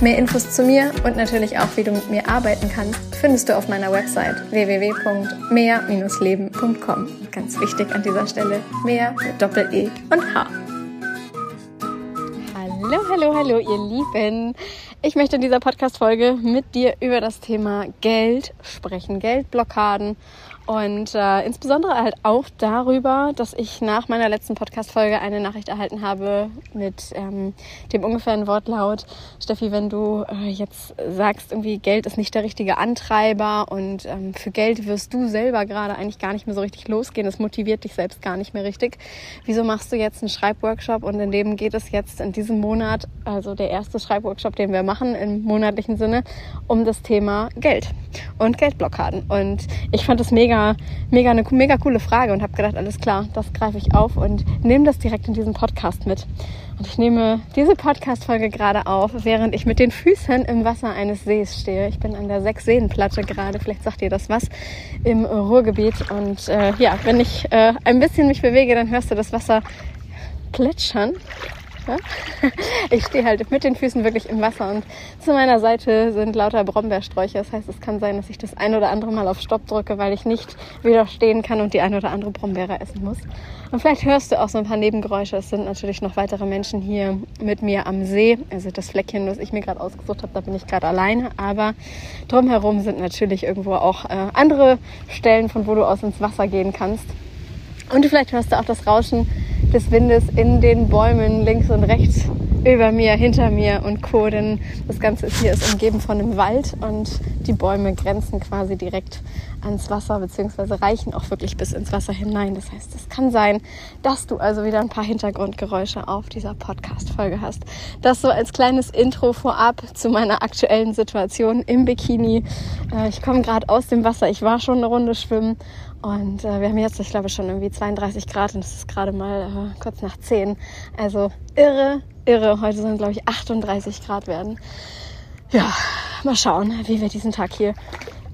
Mehr Infos zu mir und natürlich auch, wie du mit mir arbeiten kannst, findest du auf meiner Website www.mehr-leben.com. Ganz wichtig an dieser Stelle, mehr mit Doppel-E und H. Hallo, hallo, hallo, ihr Lieben. Ich möchte in dieser Podcast-Folge mit dir über das Thema Geld sprechen, Geldblockaden und äh, insbesondere halt auch darüber, dass ich nach meiner letzten Podcast-Folge eine Nachricht erhalten habe mit ähm, dem ungefähren Wortlaut, Steffi, wenn du äh, jetzt sagst, irgendwie Geld ist nicht der richtige Antreiber und ähm, für Geld wirst du selber gerade eigentlich gar nicht mehr so richtig losgehen, es motiviert dich selbst gar nicht mehr richtig. Wieso machst du jetzt einen Schreibworkshop und in dem geht es jetzt in diesem Monat, also der erste Schreibworkshop, den wir machen im monatlichen Sinne, um das Thema Geld und Geldblockaden. Und ich fand es mega mega, mega eine mega coole Frage und habe gedacht, alles klar, das greife ich auf und nehme das direkt in diesen Podcast mit. Und ich nehme diese Podcast-Folge gerade auf, während ich mit den Füßen im Wasser eines Sees stehe. Ich bin an der Sechs-Seen-Platte gerade, vielleicht sagt ihr das was, im Ruhrgebiet. Und äh, ja, wenn ich äh, ein bisschen mich bewege, dann hörst du das Wasser plätschern. Ich stehe halt mit den Füßen wirklich im Wasser und zu meiner Seite sind lauter Brombeersträucher. Das heißt, es kann sein, dass ich das ein oder andere Mal auf Stopp drücke, weil ich nicht widerstehen kann und die ein oder andere Brombeere essen muss. Und vielleicht hörst du auch so ein paar Nebengeräusche. Es sind natürlich noch weitere Menschen hier mit mir am See. Also das Fleckchen, was ich mir gerade ausgesucht habe, da bin ich gerade alleine. Aber drumherum sind natürlich irgendwo auch äh, andere Stellen, von wo du aus ins Wasser gehen kannst. Und vielleicht hörst du auch das Rauschen des Windes in den Bäumen links und rechts über mir, hinter mir und Co. Denn das Ganze ist hier ist umgeben von einem Wald und die Bäume grenzen quasi direkt ans Wasser beziehungsweise reichen auch wirklich bis ins Wasser hinein. Das heißt, es kann sein, dass du also wieder ein paar Hintergrundgeräusche auf dieser Podcast-Folge hast. Das so als kleines Intro vorab zu meiner aktuellen Situation im Bikini. Äh, ich komme gerade aus dem Wasser. Ich war schon eine Runde schwimmen und äh, wir haben jetzt, ich glaube, schon irgendwie 32 Grad und es ist gerade mal äh, kurz nach 10. Also irre, irre. Heute sollen, glaube ich, 38 Grad werden. Ja, mal schauen, wie wir diesen Tag hier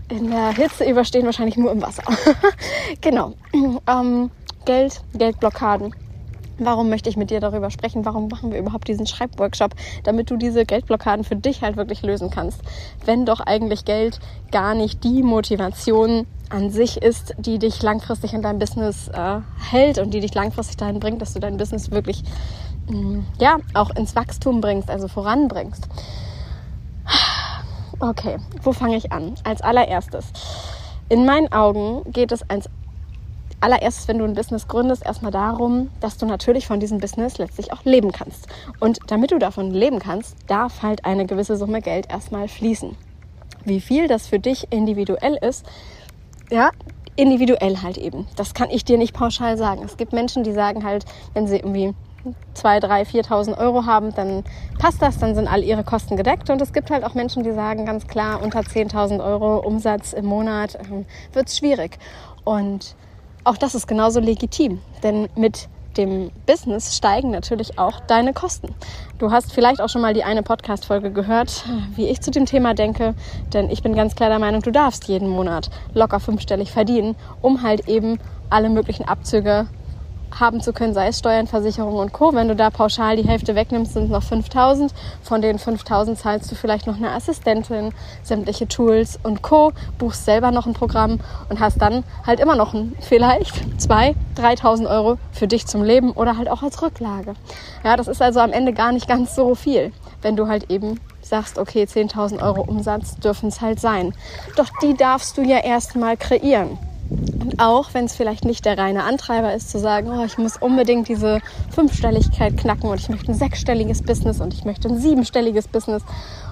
in der Hitze überstehen. Wahrscheinlich nur im Wasser. genau. Ähm, Geld, Geldblockaden. Warum möchte ich mit dir darüber sprechen? Warum machen wir überhaupt diesen Schreibworkshop? Damit du diese Geldblockaden für dich halt wirklich lösen kannst. Wenn doch eigentlich Geld gar nicht die Motivation an sich ist, die dich langfristig in deinem Business äh, hält und die dich langfristig dahin bringt, dass du dein Business wirklich mh, mm, ja auch ins Wachstum bringst, also voranbringst. Okay, wo fange ich an? Als allererstes. In meinen Augen geht es als allererstes, wenn du ein Business gründest, erstmal darum, dass du natürlich von diesem Business letztlich auch leben kannst. Und damit du davon leben kannst, darf halt eine gewisse Summe Geld erstmal fließen. Wie viel das für dich individuell ist, ja, individuell halt eben. Das kann ich dir nicht pauschal sagen. Es gibt Menschen, die sagen halt, wenn sie irgendwie 2, 3, 4.000 Euro haben, dann passt das, dann sind all ihre Kosten gedeckt. Und es gibt halt auch Menschen, die sagen ganz klar, unter 10.000 Euro Umsatz im Monat ähm, wird es schwierig. Und auch das ist genauso legitim, denn mit dem Business steigen natürlich auch deine Kosten. Du hast vielleicht auch schon mal die eine Podcast-Folge gehört, wie ich zu dem Thema denke, denn ich bin ganz klar der Meinung, du darfst jeden Monat locker fünfstellig verdienen, um halt eben alle möglichen Abzüge haben zu können, sei es Steuern, Versicherungen und Co. Wenn du da pauschal die Hälfte wegnimmst, sind es noch 5000. Von den 5000 zahlst du vielleicht noch eine Assistentin, sämtliche Tools und Co. Buchst selber noch ein Programm und hast dann halt immer noch ein, vielleicht 2.000, 3.000 Euro für dich zum Leben oder halt auch als Rücklage. Ja, das ist also am Ende gar nicht ganz so viel, wenn du halt eben sagst, okay, 10.000 Euro Umsatz dürfen es halt sein. Doch die darfst du ja erstmal kreieren. Und auch wenn es vielleicht nicht der reine Antreiber ist, zu sagen, oh, ich muss unbedingt diese Fünfstelligkeit knacken und ich möchte ein sechsstelliges Business und ich möchte ein siebenstelliges Business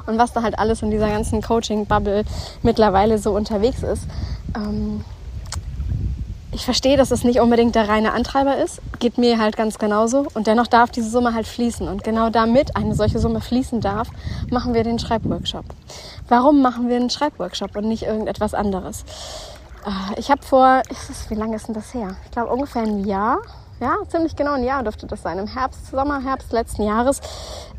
und was da halt alles in dieser ganzen Coaching-Bubble mittlerweile so unterwegs ist. Ähm, ich verstehe, dass es nicht unbedingt der reine Antreiber ist, geht mir halt ganz genauso. Und dennoch darf diese Summe halt fließen. Und genau damit eine solche Summe fließen darf, machen wir den Schreibworkshop. Warum machen wir einen Schreibworkshop und nicht irgendetwas anderes? Äh, ich habe vor, ist wie lange ist denn das her? Ich glaube ungefähr ein Jahr ja, ziemlich genau ein Jahr dürfte das sein, im Herbst, Sommer, Herbst letzten Jahres,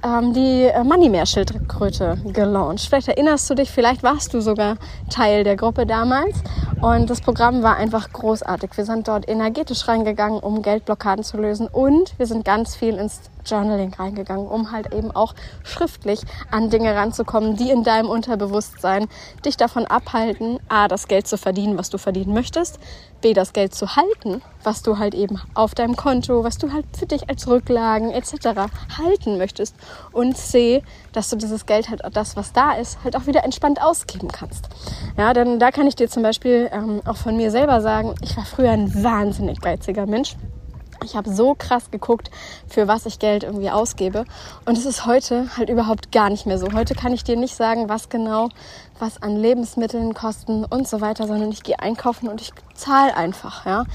ähm, die äh, Moneymeer-Schildkröte gelauncht. Vielleicht erinnerst du dich, vielleicht warst du sogar Teil der Gruppe damals. Und das Programm war einfach großartig. Wir sind dort energetisch reingegangen, um Geldblockaden zu lösen. Und wir sind ganz viel ins Journaling reingegangen, um halt eben auch schriftlich an Dinge ranzukommen, die in deinem Unterbewusstsein dich davon abhalten, a, das Geld zu verdienen, was du verdienen möchtest, b, das Geld zu halten, was du halt eben auf deinem Konto, was du halt für dich als Rücklagen etc. halten möchtest und c, dass du dieses Geld halt, das, was da ist, halt auch wieder entspannt ausgeben kannst. Ja, denn da kann ich dir zum Beispiel ähm, auch von mir selber sagen, ich war früher ein wahnsinnig geiziger Mensch. Ich habe so krass geguckt, für was ich Geld irgendwie ausgebe. Und es ist heute halt überhaupt gar nicht mehr so. Heute kann ich dir nicht sagen, was genau, was an Lebensmitteln kosten und so weiter, sondern ich gehe einkaufen und ich zahle einfach, ja.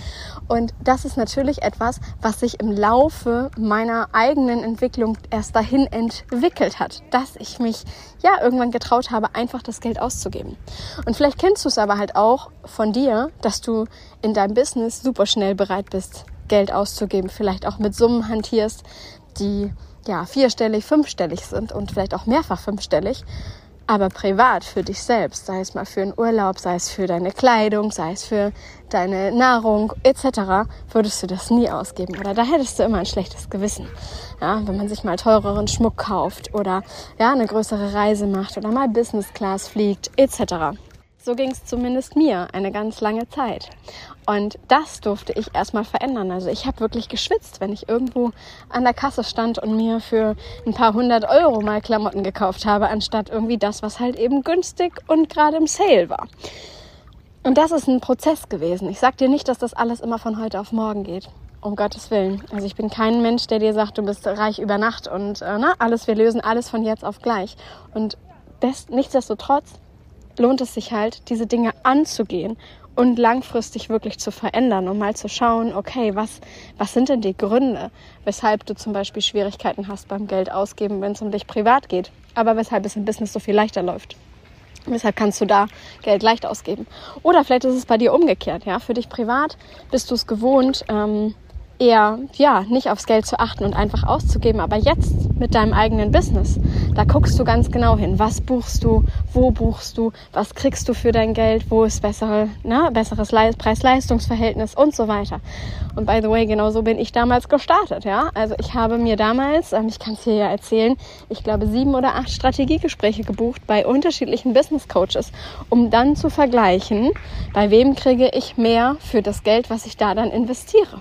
Und das ist natürlich etwas, was sich im Laufe meiner eigenen Entwicklung erst dahin entwickelt hat, dass ich mich ja irgendwann getraut habe, einfach das Geld auszugeben. Und vielleicht kennst du es aber halt auch von dir, dass du in deinem Business super schnell bereit bist, Geld auszugeben, vielleicht auch mit Summen hantierst, die ja vierstellig, fünfstellig sind und vielleicht auch mehrfach fünfstellig. Aber privat für dich selbst, sei es mal für einen Urlaub, sei es für deine Kleidung, sei es für deine Nahrung etc., würdest du das nie ausgeben. Oder da hättest du immer ein schlechtes Gewissen. Ja, wenn man sich mal teureren Schmuck kauft oder ja, eine größere Reise macht oder mal Business Class fliegt etc. So ging es zumindest mir eine ganz lange Zeit. Und das durfte ich erstmal verändern. Also ich habe wirklich geschwitzt, wenn ich irgendwo an der Kasse stand und mir für ein paar hundert Euro mal Klamotten gekauft habe, anstatt irgendwie das, was halt eben günstig und gerade im Sale war. Und das ist ein Prozess gewesen. Ich sag dir nicht, dass das alles immer von heute auf morgen geht. Um Gottes Willen. Also ich bin kein Mensch, der dir sagt, du bist reich über Nacht und äh, na, alles, wir lösen alles von jetzt auf gleich. Und best, nichtsdestotrotz lohnt es sich halt, diese Dinge anzugehen und langfristig wirklich zu verändern und mal zu schauen, okay, was, was sind denn die Gründe, weshalb du zum Beispiel Schwierigkeiten hast beim Geld ausgeben, wenn es um dich privat geht, aber weshalb es im Business so viel leichter läuft. Weshalb kannst du da Geld leicht ausgeben? Oder vielleicht ist es bei dir umgekehrt, ja. Für dich privat bist du es gewohnt, ähm, eher ja nicht aufs Geld zu achten und einfach auszugeben. Aber jetzt mit deinem eigenen Business, da guckst du ganz genau hin. Was buchst du? Wo buchst du? Was kriegst du für dein Geld? Wo ist bessere, ne, besseres Preis-Leistungs-Verhältnis und so weiter. Und by the way, genau so bin ich damals gestartet. Ja, also ich habe mir damals, ähm, ich kann es hier ja erzählen, ich glaube sieben oder acht Strategiegespräche gebucht bei unterschiedlichen Business Coaches, um dann zu vergleichen, bei wem kriege ich mehr für das Geld, was ich da dann investiere.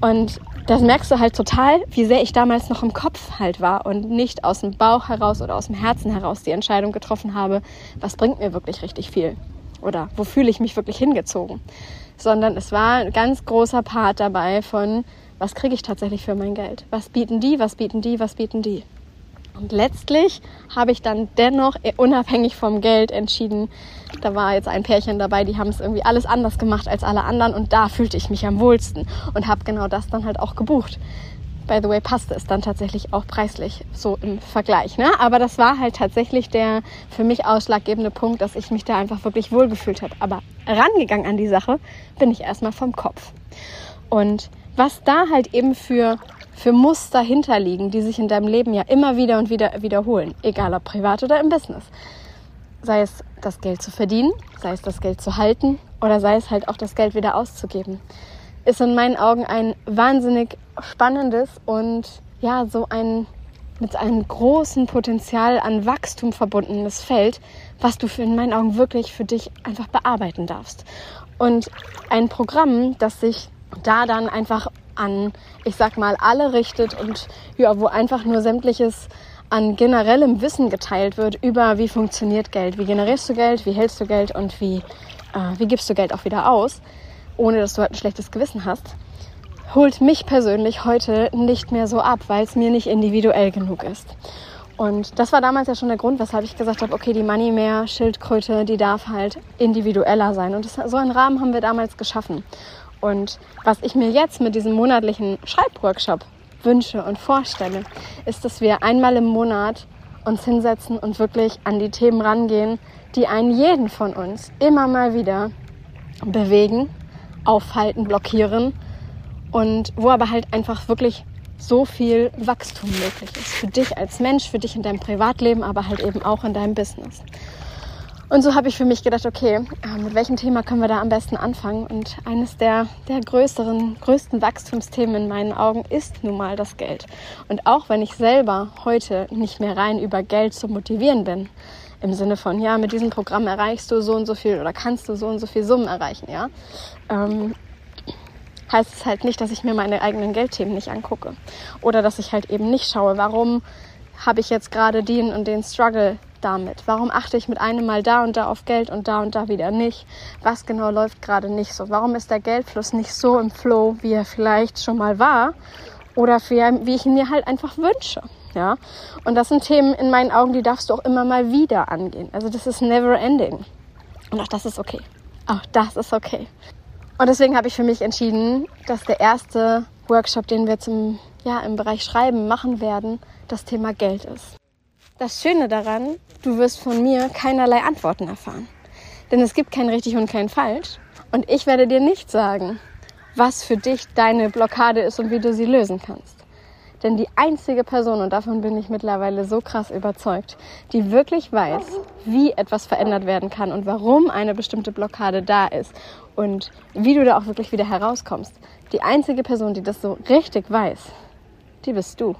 Und das merkst du halt total, wie sehr ich damals noch im Kopf halt war und nicht aus dem Bauch heraus oder aus dem Herzen heraus die Entscheidung getroffen habe, was bringt mir wirklich richtig viel oder wo fühle ich mich wirklich hingezogen, sondern es war ein ganz großer Part dabei von, was kriege ich tatsächlich für mein Geld? Was bieten die, was bieten die, was bieten die? Und letztlich habe ich dann dennoch unabhängig vom Geld entschieden, da war jetzt ein Pärchen dabei, die haben es irgendwie alles anders gemacht als alle anderen und da fühlte ich mich am wohlsten und habe genau das dann halt auch gebucht. By the way, passte es dann tatsächlich auch preislich so im Vergleich. Ne? Aber das war halt tatsächlich der für mich ausschlaggebende Punkt, dass ich mich da einfach wirklich wohlgefühlt habe. Aber rangegangen an die Sache bin ich erstmal vom Kopf. Und was da halt eben für für Muster hinterliegen, die sich in deinem Leben ja immer wieder und wieder wiederholen, egal ob privat oder im Business. Sei es das Geld zu verdienen, sei es das Geld zu halten oder sei es halt auch das Geld wieder auszugeben, ist in meinen Augen ein wahnsinnig spannendes und ja, so ein mit einem großen Potenzial an Wachstum verbundenes Feld, was du für in meinen Augen wirklich für dich einfach bearbeiten darfst. Und ein Programm, das sich da dann einfach an, ich sag mal, alle richtet und ja, wo einfach nur sämtliches an generellem Wissen geteilt wird über wie funktioniert Geld, wie generierst du Geld, wie hältst du Geld und wie, äh, wie gibst du Geld auch wieder aus, ohne dass du halt ein schlechtes Gewissen hast, holt mich persönlich heute nicht mehr so ab, weil es mir nicht individuell genug ist. Und das war damals ja schon der Grund, weshalb ich gesagt habe, okay, die Money Mehr Schildkröte, die darf halt individueller sein. Und das, so einen Rahmen haben wir damals geschaffen. Und was ich mir jetzt mit diesem monatlichen Schreibworkshop wünsche und vorstelle, ist, dass wir einmal im Monat uns hinsetzen und wirklich an die Themen rangehen, die einen jeden von uns immer mal wieder bewegen, aufhalten, blockieren und wo aber halt einfach wirklich so viel Wachstum möglich ist. Für dich als Mensch, für dich in deinem Privatleben, aber halt eben auch in deinem Business. Und so habe ich für mich gedacht, okay, äh, mit welchem Thema können wir da am besten anfangen? Und eines der, der größeren, größten Wachstumsthemen in meinen Augen ist nun mal das Geld. Und auch wenn ich selber heute nicht mehr rein über Geld zu motivieren bin, im Sinne von, ja, mit diesem Programm erreichst du so und so viel oder kannst du so und so viel Summen erreichen, ja, ähm, heißt es halt nicht, dass ich mir meine eigenen Geldthemen nicht angucke. Oder dass ich halt eben nicht schaue, warum habe ich jetzt gerade den und den Struggle damit? Warum achte ich mit einem Mal da und da auf Geld und da und da wieder nicht? Was genau läuft gerade nicht so? Warum ist der Geldfluss nicht so im Flow, wie er vielleicht schon mal war? Oder wie ich ihn mir halt einfach wünsche. Ja? Und das sind Themen in meinen Augen, die darfst du auch immer mal wieder angehen. Also das ist never ending. Und auch das ist okay. Auch das ist okay. Und deswegen habe ich für mich entschieden, dass der erste Workshop, den wir zum, ja, im Bereich Schreiben machen werden, das Thema Geld ist. Das Schöne daran, du wirst von mir keinerlei Antworten erfahren. Denn es gibt kein richtig und kein falsch. Und ich werde dir nicht sagen, was für dich deine Blockade ist und wie du sie lösen kannst. Denn die einzige Person, und davon bin ich mittlerweile so krass überzeugt, die wirklich weiß, wie etwas verändert werden kann und warum eine bestimmte Blockade da ist und wie du da auch wirklich wieder herauskommst, die einzige Person, die das so richtig weiß, die bist du.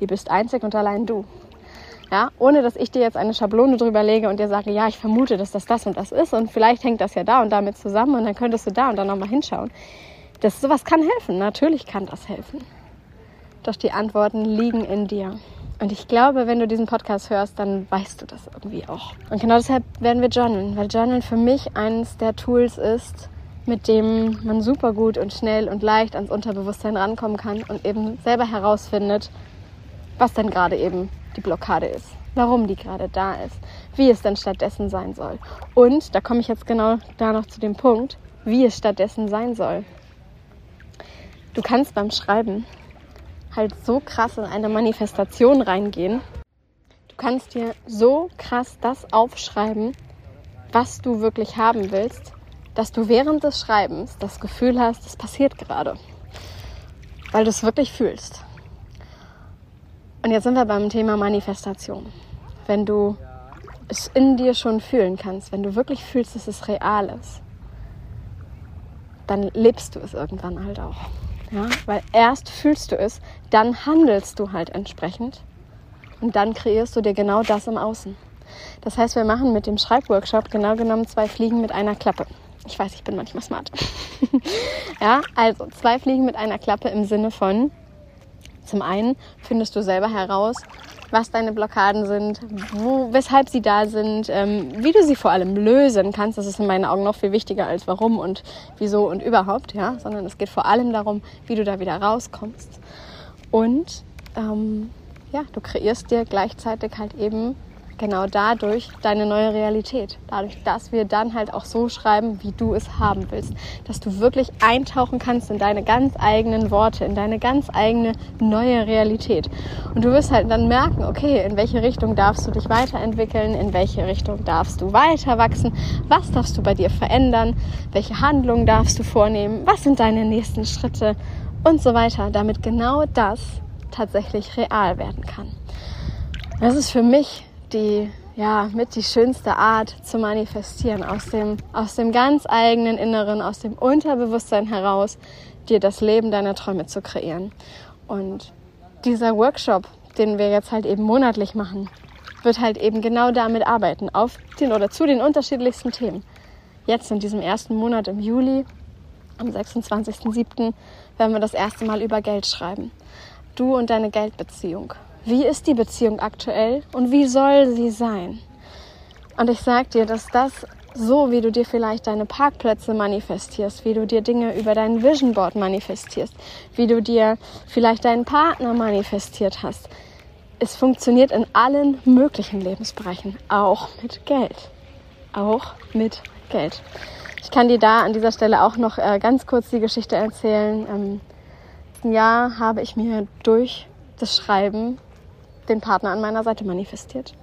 Die bist einzig und allein du. Ja, ohne dass ich dir jetzt eine Schablone drüber lege und dir sage, ja, ich vermute, dass das das und das ist und vielleicht hängt das ja da und damit zusammen und dann könntest du da und dann nochmal hinschauen. Das, sowas kann helfen, natürlich kann das helfen. Doch die Antworten liegen in dir. Und ich glaube, wenn du diesen Podcast hörst, dann weißt du das irgendwie auch. Und genau deshalb werden wir journalen, weil Journalen für mich eines der Tools ist, mit dem man super gut und schnell und leicht ans Unterbewusstsein rankommen kann und eben selber herausfindet, was denn gerade eben die Blockade ist, warum die gerade da ist, wie es denn stattdessen sein soll. Und da komme ich jetzt genau da noch zu dem Punkt, wie es stattdessen sein soll. Du kannst beim Schreiben halt so krass in eine Manifestation reingehen. Du kannst dir so krass das aufschreiben, was du wirklich haben willst, dass du während des Schreibens das Gefühl hast, es passiert gerade. Weil du es wirklich fühlst. Und jetzt sind wir beim Thema Manifestation. Wenn du es in dir schon fühlen kannst, wenn du wirklich fühlst, dass es real ist, dann lebst du es irgendwann halt auch. Ja? Weil erst fühlst du es, dann handelst du halt entsprechend und dann kreierst du dir genau das im Außen. Das heißt, wir machen mit dem Schreibworkshop genau genommen zwei Fliegen mit einer Klappe. Ich weiß, ich bin manchmal smart. ja, also zwei Fliegen mit einer Klappe im Sinne von, zum einen findest du selber heraus, was deine Blockaden sind, wo, weshalb sie da sind, ähm, wie du sie vor allem lösen kannst. Das ist in meinen Augen noch viel wichtiger als warum und wieso und überhaupt, ja, sondern es geht vor allem darum, wie du da wieder rauskommst. Und ähm, ja, du kreierst dir gleichzeitig halt eben genau dadurch deine neue Realität. Dadurch, dass wir dann halt auch so schreiben, wie du es haben willst. Dass du wirklich eintauchen kannst in deine ganz eigenen Worte, in deine ganz eigene neue Realität. Und du wirst halt dann merken, okay, in welche Richtung darfst du dich weiterentwickeln, in welche Richtung darfst du weiter wachsen, was darfst du bei dir verändern, welche Handlungen darfst du vornehmen, was sind deine nächsten Schritte und so weiter, damit genau das tatsächlich real werden kann. Das ist für mich die, ja, mit die schönste Art zu manifestieren, aus dem, aus dem ganz eigenen Inneren, aus dem Unterbewusstsein heraus, dir das Leben deiner Träume zu kreieren. Und dieser Workshop, den wir jetzt halt eben monatlich machen, wird halt eben genau damit arbeiten, auf den oder zu den unterschiedlichsten Themen. Jetzt in diesem ersten Monat im Juli, am 26.07., werden wir das erste Mal über Geld schreiben. Du und deine Geldbeziehung. Wie ist die Beziehung aktuell und wie soll sie sein? Und ich sag dir, dass das so, wie du dir vielleicht deine Parkplätze manifestierst, wie du dir Dinge über dein Vision Board manifestierst, wie du dir vielleicht deinen Partner manifestiert hast. Es funktioniert in allen möglichen Lebensbereichen, auch mit Geld. Auch mit Geld. Ich kann dir da an dieser Stelle auch noch äh, ganz kurz die Geschichte erzählen. Im letzten Jahr habe ich mir durch das Schreiben den Partner an meiner Seite manifestiert.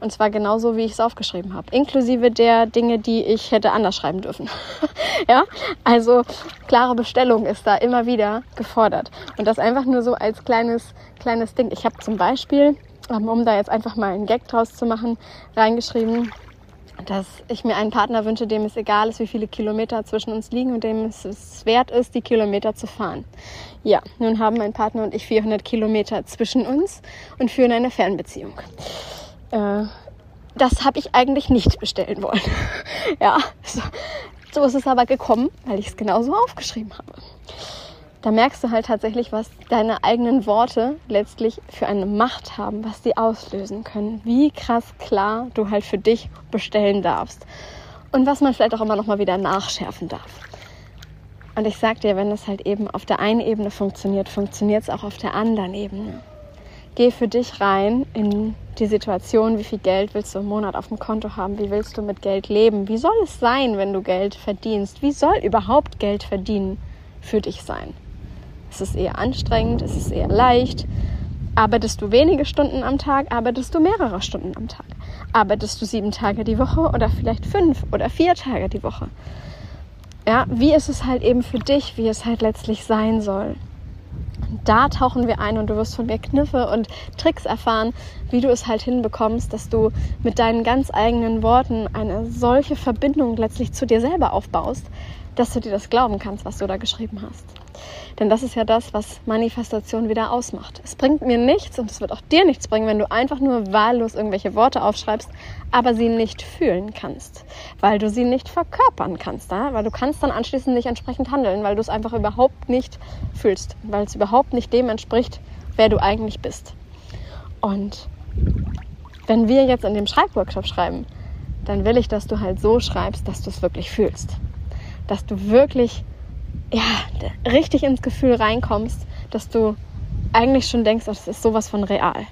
Und zwar genauso, wie ich es aufgeschrieben habe. Inklusive der Dinge, die ich hätte anders schreiben dürfen. ja, also klare Bestellung ist da immer wieder gefordert. Und das einfach nur so als kleines, kleines Ding. Ich habe zum Beispiel, ähm, um da jetzt einfach mal einen Gag draus zu machen, reingeschrieben, dass ich mir einen Partner wünsche, dem es egal ist, wie viele Kilometer zwischen uns liegen und dem es, wert ist, die Kilometer zu fahren. Ja, nun haben mein Partner und ich 400 Kilometer zwischen uns und führen eine Fernbeziehung. Äh, das habe ich eigentlich nicht bestellen wollen. ja, so, so ist es aber gekommen, weil ich es genauso aufgeschrieben habe da merkst du halt tatsächlich, was deine eigenen Worte letztlich für eine Macht haben, was die auslösen können. Wie krass klar du halt für dich bestellen darfst. Und was man vielleicht auch immer noch mal wieder nachschärfen darf. Und ich sag dir, wenn es halt eben auf der einen Ebene funktioniert, funktioniert es auch auf der anderen Ebene. Geh für dich rein in die Situation, wie viel Geld willst du im Monat auf dem Konto haben, wie willst du mit Geld leben, wie soll es sein, wenn du Geld verdienst, wie soll überhaupt Geld verdienen für dich sein. Es ist eher anstrengend, es ist eher leicht. Arbeitest du wenige Stunden am Tag, arbeitest du mehrere Stunden am Tag. Arbeitest du sieben Tage die Woche oder vielleicht fünf oder vier Tage die Woche. Ja, wie ist es halt eben für dich, wie es halt letztlich sein soll. da tauchen wir ein und du wirst von mir Kniffe und Tricks erfahren, wie du es halt hinbekommst, dass du mit deinen ganz eigenen Worten eine solche Verbindung letztlich zu dir selber aufbaust, dass du dir das glauben kannst, was du da geschrieben hast. Denn das ist ja das, was Manifestation wieder ausmacht. Es bringt mir nichts und es wird auch dir nichts bringen, wenn du einfach nur wahllos irgendwelche Worte aufschreibst, aber sie nicht fühlen kannst, weil du sie nicht verkörpern kannst, ja? weil du kannst dann anschließend nicht entsprechend handeln, weil du es einfach überhaupt nicht fühlst, weil es überhaupt nicht dem entspricht, wer du eigentlich bist. Und wenn wir jetzt in dem Schreibworkshop schreiben, dann will ich, dass du halt so schreibst, dass du es wirklich fühlst. Dass du wirklich ja, richtig ins Gefühl reinkommst, dass du eigentlich schon denkst, das ist sowas von real.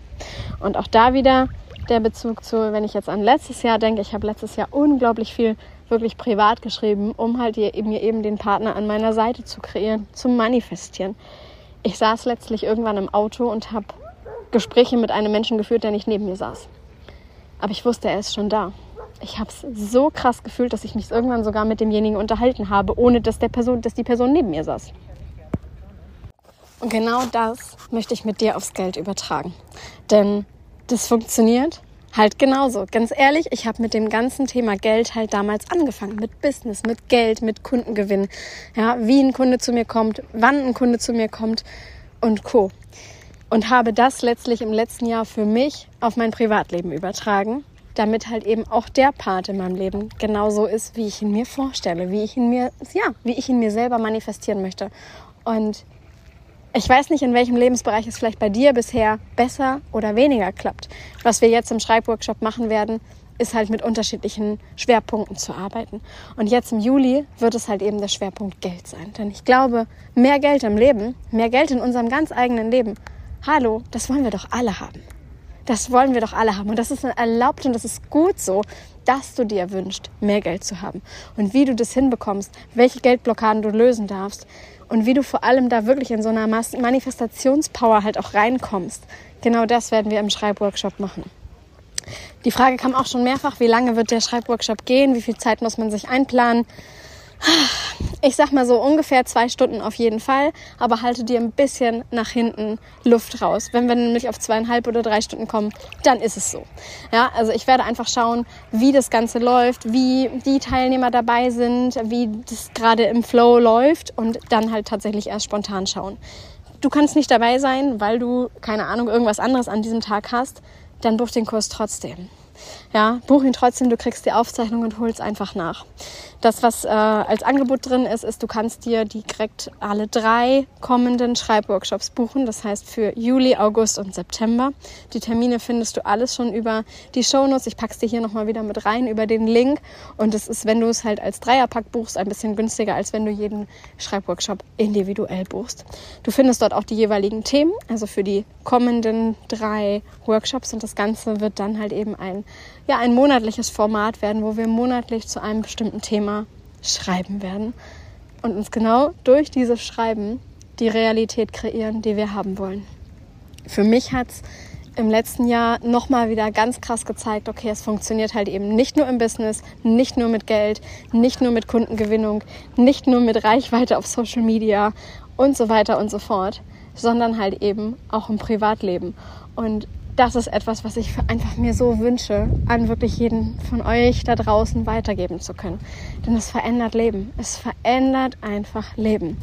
Und auch da wieder der Bezug zu, wenn ich jetzt an letztes Jahr denke, ich habe letztes Jahr unglaublich viel wirklich privat geschrieben, um halt mir eben den Partner an meiner Seite zu kreieren, zu manifestieren. Ich saß letztlich irgendwann im Auto und habe Gespräche mit einem Menschen geführt, der nicht neben mir saß. Aber ich wusste, er ist schon da ich habe es so krass gefühlt, dass ich mich irgendwann sogar mit demjenigen unterhalten habe, ohne dass, der Person, dass die Person neben mir saß. Und genau das möchte ich mit dir aufs Geld übertragen. Denn das funktioniert halt genauso. Ganz ehrlich, ich habe mit dem ganzen Thema Geld halt damals angefangen. Mit Business, mit Geld, mit Kundengewinn. Ja, wie ein Kunde zu mir kommt, wann ein Kunde zu mir kommt und Co. Und habe das letztlich im letzten Jahr für mich auf mein Privatleben übertragen damit halt eben auch der Part in meinem Leben genauso ist, wie ich ihn mir vorstelle, wie ich ihn mir, ja, wie ich ihn mir selber manifestieren möchte. Und ich weiß nicht, in welchem Lebensbereich es vielleicht bei dir bisher besser oder weniger klappt. Was wir jetzt im Schreibworkshop machen werden, ist halt mit unterschiedlichen Schwerpunkten zu arbeiten. Und jetzt im Juli wird es halt eben der Schwerpunkt Geld sein. Denn ich glaube, mehr Geld im Leben, mehr Geld in unserem ganz eigenen Leben, hallo, das wollen wir doch alle haben. Das wollen wir doch alle haben. Und das ist erlaubt und das ist gut so, dass du dir wünschst, mehr Geld zu haben. Und wie du das hinbekommst, welche Geldblockaden du lösen darfst und wie du vor allem da wirklich in so einer Manifestationspower halt auch reinkommst. Genau das werden wir im Schreibworkshop machen. Die Frage kam auch schon mehrfach, wie lange wird der Schreibworkshop gehen, wie viel Zeit muss man sich einplanen. Ich sag mal so ungefähr zwei Stunden auf jeden Fall, aber halte dir ein bisschen nach hinten Luft raus. Wenn wir nämlich auf zweieinhalb oder drei Stunden kommen, dann ist es so. Ja, also ich werde einfach schauen, wie das Ganze läuft, wie die Teilnehmer dabei sind, wie das gerade im Flow läuft und dann halt tatsächlich erst spontan schauen. Du kannst nicht dabei sein, weil du, keine Ahnung, irgendwas anderes an diesem Tag hast, dann buch den Kurs trotzdem. Ja, buch ihn trotzdem, du kriegst die Aufzeichnung und holst einfach nach. Das, was äh, als Angebot drin ist, ist, du kannst dir direkt alle drei kommenden Schreibworkshops buchen. Das heißt für Juli, August und September. Die Termine findest du alles schon über die Shownotes. Ich pack's dir hier nochmal wieder mit rein über den Link. Und es ist, wenn du es halt als Dreierpack buchst, ein bisschen günstiger, als wenn du jeden Schreibworkshop individuell buchst. Du findest dort auch die jeweiligen Themen, also für die kommenden drei Workshops. Und das Ganze wird dann halt eben ein ja, ein monatliches Format werden, wo wir monatlich zu einem bestimmten Thema schreiben werden und uns genau durch dieses Schreiben die Realität kreieren, die wir haben wollen. Für mich hat es im letzten Jahr nochmal wieder ganz krass gezeigt, okay, es funktioniert halt eben nicht nur im Business, nicht nur mit Geld, nicht nur mit Kundengewinnung, nicht nur mit Reichweite auf Social Media und so weiter und so fort, sondern halt eben auch im Privatleben. Und das ist etwas, was ich einfach mir so wünsche, an wirklich jeden von euch da draußen weitergeben zu können. Denn es verändert Leben. Es verändert einfach Leben.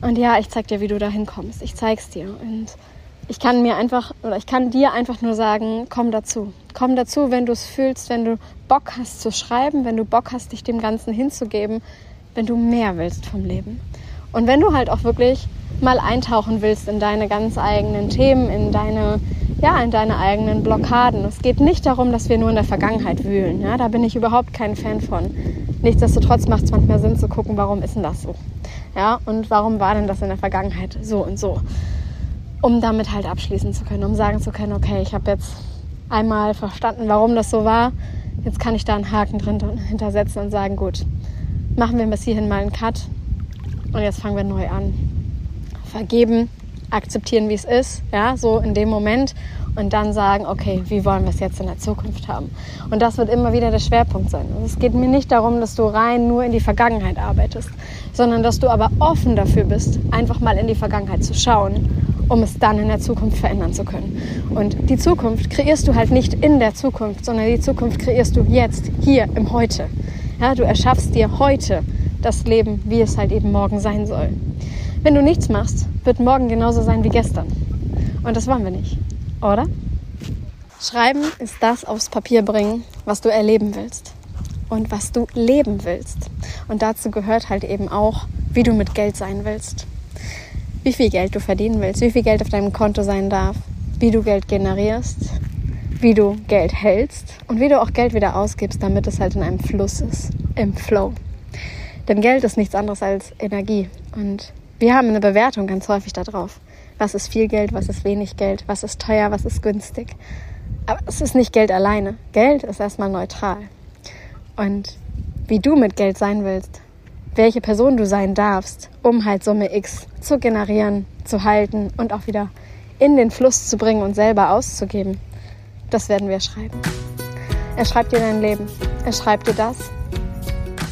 Und ja, ich zeig dir, wie du da hinkommst. Ich zeig's dir. Und ich kann mir einfach oder ich kann dir einfach nur sagen, komm dazu. Komm dazu, wenn du es fühlst, wenn du Bock hast zu schreiben, wenn du Bock hast, dich dem Ganzen hinzugeben, wenn du mehr willst vom Leben. Und wenn du halt auch wirklich mal eintauchen willst in deine ganz eigenen Themen, in deine, ja, in deine eigenen Blockaden. Es geht nicht darum, dass wir nur in der Vergangenheit wühlen. Ja? Da bin ich überhaupt kein Fan von. Nichtsdestotrotz macht es manchmal Sinn zu gucken, warum ist denn das so? Ja, und warum war denn das in der Vergangenheit so und so? Um damit halt abschließen zu können, um sagen zu können, okay, ich habe jetzt einmal verstanden, warum das so war. Jetzt kann ich da einen Haken drin hintersetzen und sagen, gut, machen wir bis hierhin mal einen Cut und jetzt fangen wir neu an vergeben, akzeptieren, wie es ist, ja, so in dem Moment und dann sagen, okay, wie wollen wir es jetzt in der Zukunft haben? Und das wird immer wieder der Schwerpunkt sein. Also es geht mir nicht darum, dass du rein nur in die Vergangenheit arbeitest, sondern dass du aber offen dafür bist, einfach mal in die Vergangenheit zu schauen, um es dann in der Zukunft verändern zu können. Und die Zukunft kreierst du halt nicht in der Zukunft, sondern die Zukunft kreierst du jetzt, hier, im Heute. Ja, du erschaffst dir heute das Leben, wie es halt eben morgen sein soll. Wenn du nichts machst, wird morgen genauso sein wie gestern. Und das wollen wir nicht, oder? Schreiben ist das aufs Papier bringen, was du erleben willst und was du leben willst. Und dazu gehört halt eben auch, wie du mit Geld sein willst. Wie viel Geld du verdienen willst, wie viel Geld auf deinem Konto sein darf, wie du Geld generierst, wie du Geld hältst und wie du auch Geld wieder ausgibst, damit es halt in einem Fluss ist, im Flow. Denn Geld ist nichts anderes als Energie. Und wir haben eine Bewertung ganz häufig darauf. Was ist viel Geld, was ist wenig Geld, was ist teuer, was ist günstig. Aber es ist nicht Geld alleine. Geld ist erstmal neutral. Und wie du mit Geld sein willst, welche Person du sein darfst, um halt Summe X zu generieren, zu halten und auch wieder in den Fluss zu bringen und selber auszugeben, das werden wir schreiben. Er schreibt dir dein Leben. Er schreibt dir das,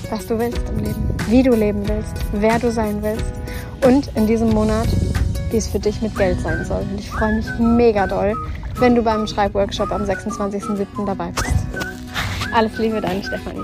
was du willst im Leben, wie du leben willst, wer du sein willst und in diesem Monat, wie es für dich mit Geld sein soll. Und ich freue mich mega doll, wenn du beim Schreibworkshop am 26.07. dabei bist. Alles Liebe, deine Stefanie.